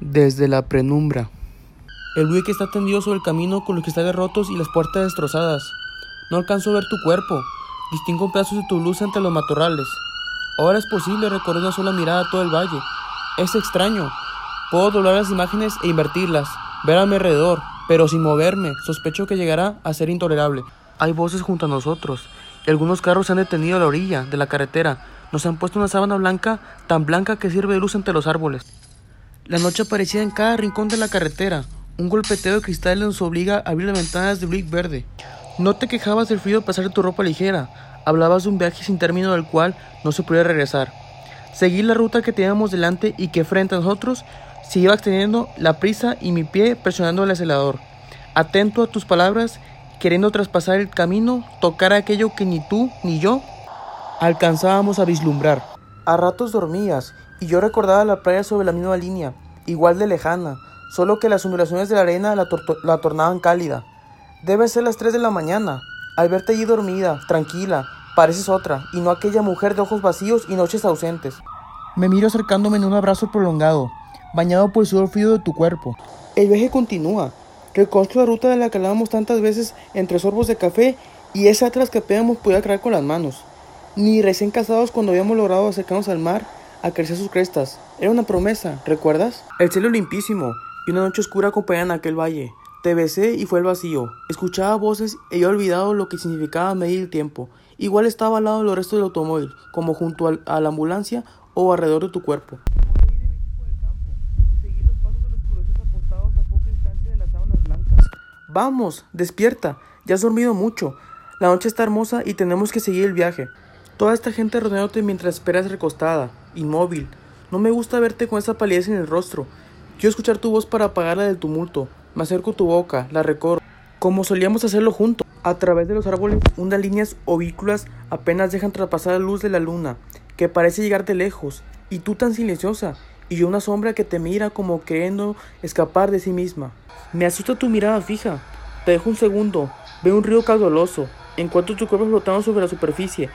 Desde la penumbra. El buque está tendido sobre el camino con los cristales rotos y las puertas destrozadas. No alcanzo a ver tu cuerpo. Distingo pedazos de tu luz entre los matorrales. Ahora es posible recorrer una sola mirada a todo el valle. Es extraño. Puedo doblar las imágenes e invertirlas, ver a mi alrededor, pero sin moverme. Sospecho que llegará a ser intolerable. Hay voces junto a nosotros, y algunos carros se han detenido a la orilla de la carretera. Nos han puesto una sábana blanca, tan blanca que sirve de luz entre los árboles. La noche aparecía en cada rincón de la carretera. Un golpeteo de cristales nos obliga a abrir las ventanas de brick verde. No te quejabas del frío de tu ropa ligera. Hablabas de un viaje sin término del cual no se podía regresar. Seguí la ruta que teníamos delante y que frente a nosotros se iba extendiendo la prisa y mi pie presionando el acelerador. Atento a tus palabras, queriendo traspasar el camino, tocar aquello que ni tú ni yo alcanzábamos a vislumbrar. A ratos dormías y yo recordaba la playa sobre la misma línea, igual de lejana, solo que las ondulaciones de la arena la, la tornaban cálida. Debe ser las 3 de la mañana. Al verte allí dormida, tranquila, pareces otra, y no aquella mujer de ojos vacíos y noches ausentes. Me miro acercándome en un abrazo prolongado, bañado por el sudor frío de tu cuerpo. El viaje continúa. Reconozco la ruta de la que hablábamos tantas veces entre sorbos de café y esa atrás que apenas podía crear con las manos. Ni recién casados cuando habíamos logrado acercarnos al mar crecer sus crestas. Era una promesa, ¿recuerdas? El cielo limpísimo y una noche oscura acompañaban aquel valle. Te besé y fue el vacío. Escuchaba voces y he olvidado lo que significaba medir el tiempo. Igual estaba al lado del resto del automóvil, como junto a la ambulancia o alrededor de tu cuerpo. Vamos, despierta. Ya has dormido mucho. La noche está hermosa y tenemos que seguir el viaje. Toda esta gente rodeándote mientras esperas recostada, inmóvil. No me gusta verte con esa palidez en el rostro. Quiero escuchar tu voz para apagarla del tumulto. Me acerco a tu boca, la recorro, como solíamos hacerlo juntos. A través de los árboles, unas líneas ovículas apenas dejan traspasar la luz de la luna, que parece llegar de lejos, y tú tan silenciosa, y yo una sombra que te mira como queriendo escapar de sí misma. Me asusta tu mirada fija. Te dejo un segundo. Veo un río caudaloso. Encuentro tu cuerpo flotando sobre la superficie,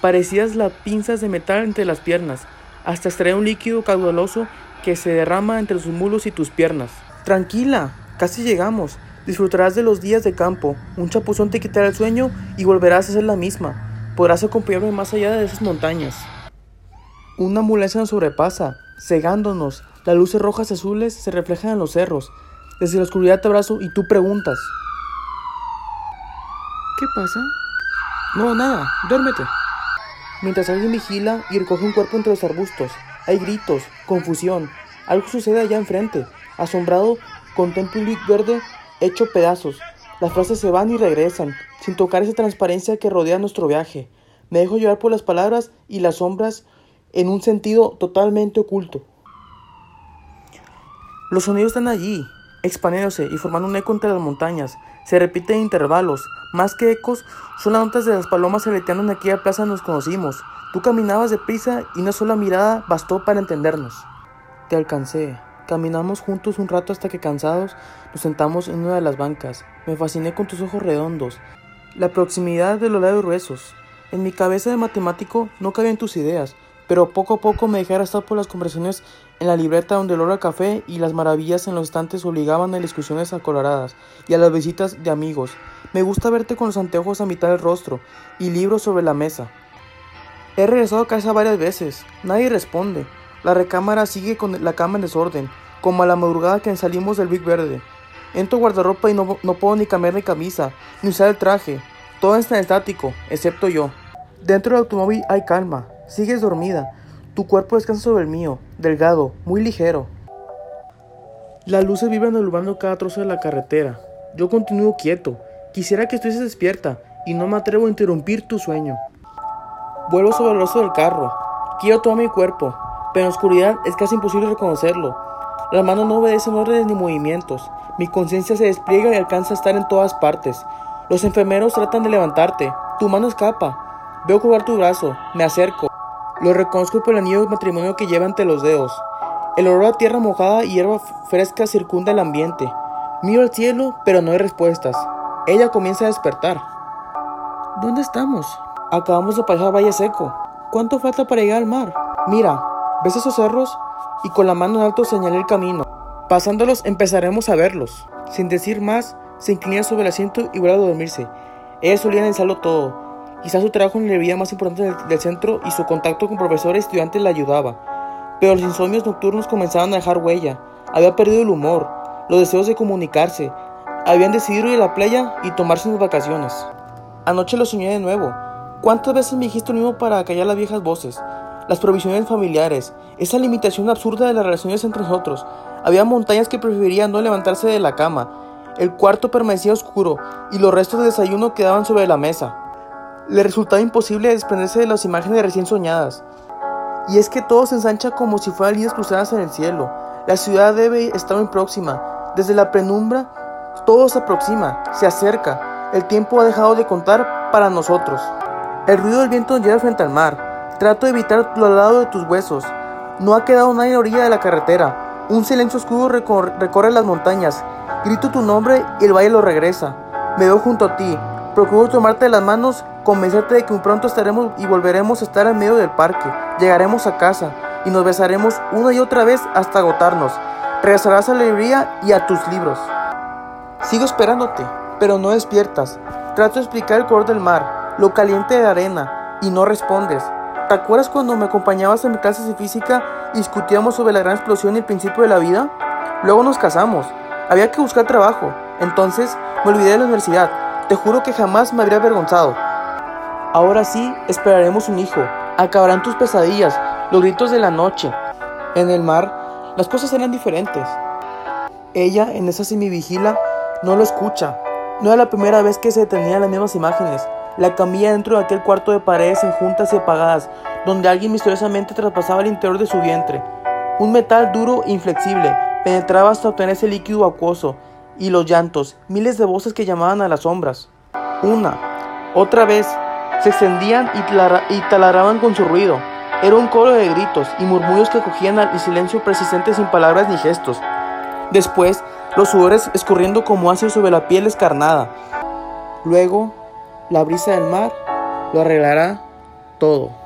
Parecías las pinzas de metal entre las piernas, hasta extraer un líquido caudaloso que se derrama entre tus mulos y tus piernas. Tranquila, casi llegamos. Disfrutarás de los días de campo. Un chapuzón te quitará el sueño y volverás a ser la misma. Podrás acompañarme más allá de esas montañas. Una ambulancia nos sobrepasa, cegándonos. Las luces rojas y azules se reflejan en los cerros. Desde la oscuridad te abrazo y tú preguntas. ¿Qué pasa? No, nada, duérmete. Mientras alguien vigila y recoge un cuerpo entre los arbustos, hay gritos, confusión. Algo sucede allá enfrente. Asombrado, contemplo un verde hecho pedazos. Las frases se van y regresan, sin tocar esa transparencia que rodea nuestro viaje. Me dejo llevar por las palabras y las sombras en un sentido totalmente oculto. Los sonidos están allí, expandiéndose y formando un eco entre las montañas. Se repiten intervalos, más que ecos, son las notas de las palomas aleteando en aquella plaza nos conocimos. Tú caminabas deprisa y una sola mirada bastó para entendernos. Te alcancé. Caminamos juntos un rato hasta que cansados nos sentamos en una de las bancas. Me fasciné con tus ojos redondos, la proximidad de los labios gruesos. En mi cabeza de matemático no cabían tus ideas, pero poco a poco me dejé arrastrar por las conversaciones en la libreta donde el olor café y las maravillas en los estantes obligaban a discusiones acoloradas y a las visitas de amigos. Me gusta verte con los anteojos a mitad del rostro y libros sobre la mesa. He regresado a casa varias veces. Nadie responde. La recámara sigue con la cama en desorden, como a la madrugada que salimos del Big Verde. Entro guardarropa y no, no puedo ni cambiar mi camisa, ni usar el traje. Todo está estático, excepto yo. Dentro del automóvil hay calma, Sigues dormida. Tu cuerpo descansa sobre el mío, delgado, muy ligero. Las luces vibran iluminando cada trozo de la carretera. Yo continúo quieto. Quisiera que estuvieses despierta y no me atrevo a interrumpir tu sueño. Vuelvo sobre el rostro del carro. Quiero todo mi cuerpo, pero en la oscuridad es casi imposible reconocerlo. Las manos no obedecen órdenes ni movimientos. Mi conciencia se despliega y alcanza a estar en todas partes. Los enfermeros tratan de levantarte. Tu mano escapa. Veo colgar tu brazo. Me acerco. Lo reconozco por el anillo de matrimonio que lleva entre los dedos. El olor a tierra mojada y hierba fresca circunda el ambiente. Miro al cielo, pero no hay respuestas. Ella comienza a despertar. ¿Dónde estamos? Acabamos de pasar Valle Seco. ¿Cuánto falta para llegar al mar? Mira, ¿ves esos cerros? Y con la mano en alto señalé el camino. Pasándolos empezaremos a verlos. Sin decir más, se inclina sobre el asiento y vuelve a dormirse. Ella solía analizarlo todo. Quizás su trabajo en la vida más importante del, centro y su contacto con profesores y estudiantes la ayudaba. Pero los insomnios nocturnos comenzaban a dejar huella. Había perdido el humor, los deseos de comunicarse. Habían decidido ir a la playa y tomarse unas vacaciones. Anoche lo soñé de nuevo. ¿Cuántas veces me dijiste lo mismo para callar las viejas voces? Las provisiones familiares, esa limitación absurda de las relaciones entre nosotros. Había montañas que preferían no levantarse de la cama. El cuarto permanecía oscuro y los restos de desayuno quedaban sobre la mesa. Le resultaba imposible desprenderse de las imágenes recién soñadas. Y es que todo se ensancha como si fueran líneas cruzadas en el cielo. La ciudad debe estar muy próxima. Desde la penumbra, todo se aproxima, se acerca. El tiempo ha dejado de contar para nosotros. El ruido del viento llega frente al mar. Trato de evitar lo al lado de tus huesos. No ha quedado nadie en la orilla de la carretera. Un silencio oscuro recor recorre las montañas. Grito tu nombre y el valle lo regresa. Me veo junto a ti. Procuro tomarte las manos, convencerte de que muy pronto estaremos y volveremos a estar en medio del parque. Llegaremos a casa y nos besaremos una y otra vez hasta agotarnos. Regresarás a la alegría y a tus libros. Sigo esperándote, pero no despiertas. Trato de explicar el color del mar, lo caliente de la arena, y no respondes. ¿Te acuerdas cuando me acompañabas en mi clases de física y discutíamos sobre la gran explosión y el principio de la vida? Luego nos casamos. Había que buscar trabajo. Entonces me olvidé de la universidad. Te juro que jamás me habría avergonzado. Ahora sí, esperaremos un hijo. Acabarán tus pesadillas, los gritos de la noche. En el mar, las cosas eran diferentes. Ella, en esa semivigila, no lo escucha. No era la primera vez que se detenían las mismas imágenes. La camilla dentro de aquel cuarto de paredes enjuntas y apagadas, donde alguien misteriosamente traspasaba el interior de su vientre. Un metal duro e inflexible penetraba hasta obtener ese líquido acuoso, y los llantos, miles de voces que llamaban a las sombras. Una, otra vez, se extendían y, talaraban con su ruido. Era un coro de gritos y murmullos que cogían al silencio persistente sin palabras ni gestos. Después, los sudores escurriendo como ácido sobre la piel escarnada. Luego, la brisa del mar lo arreglará todo.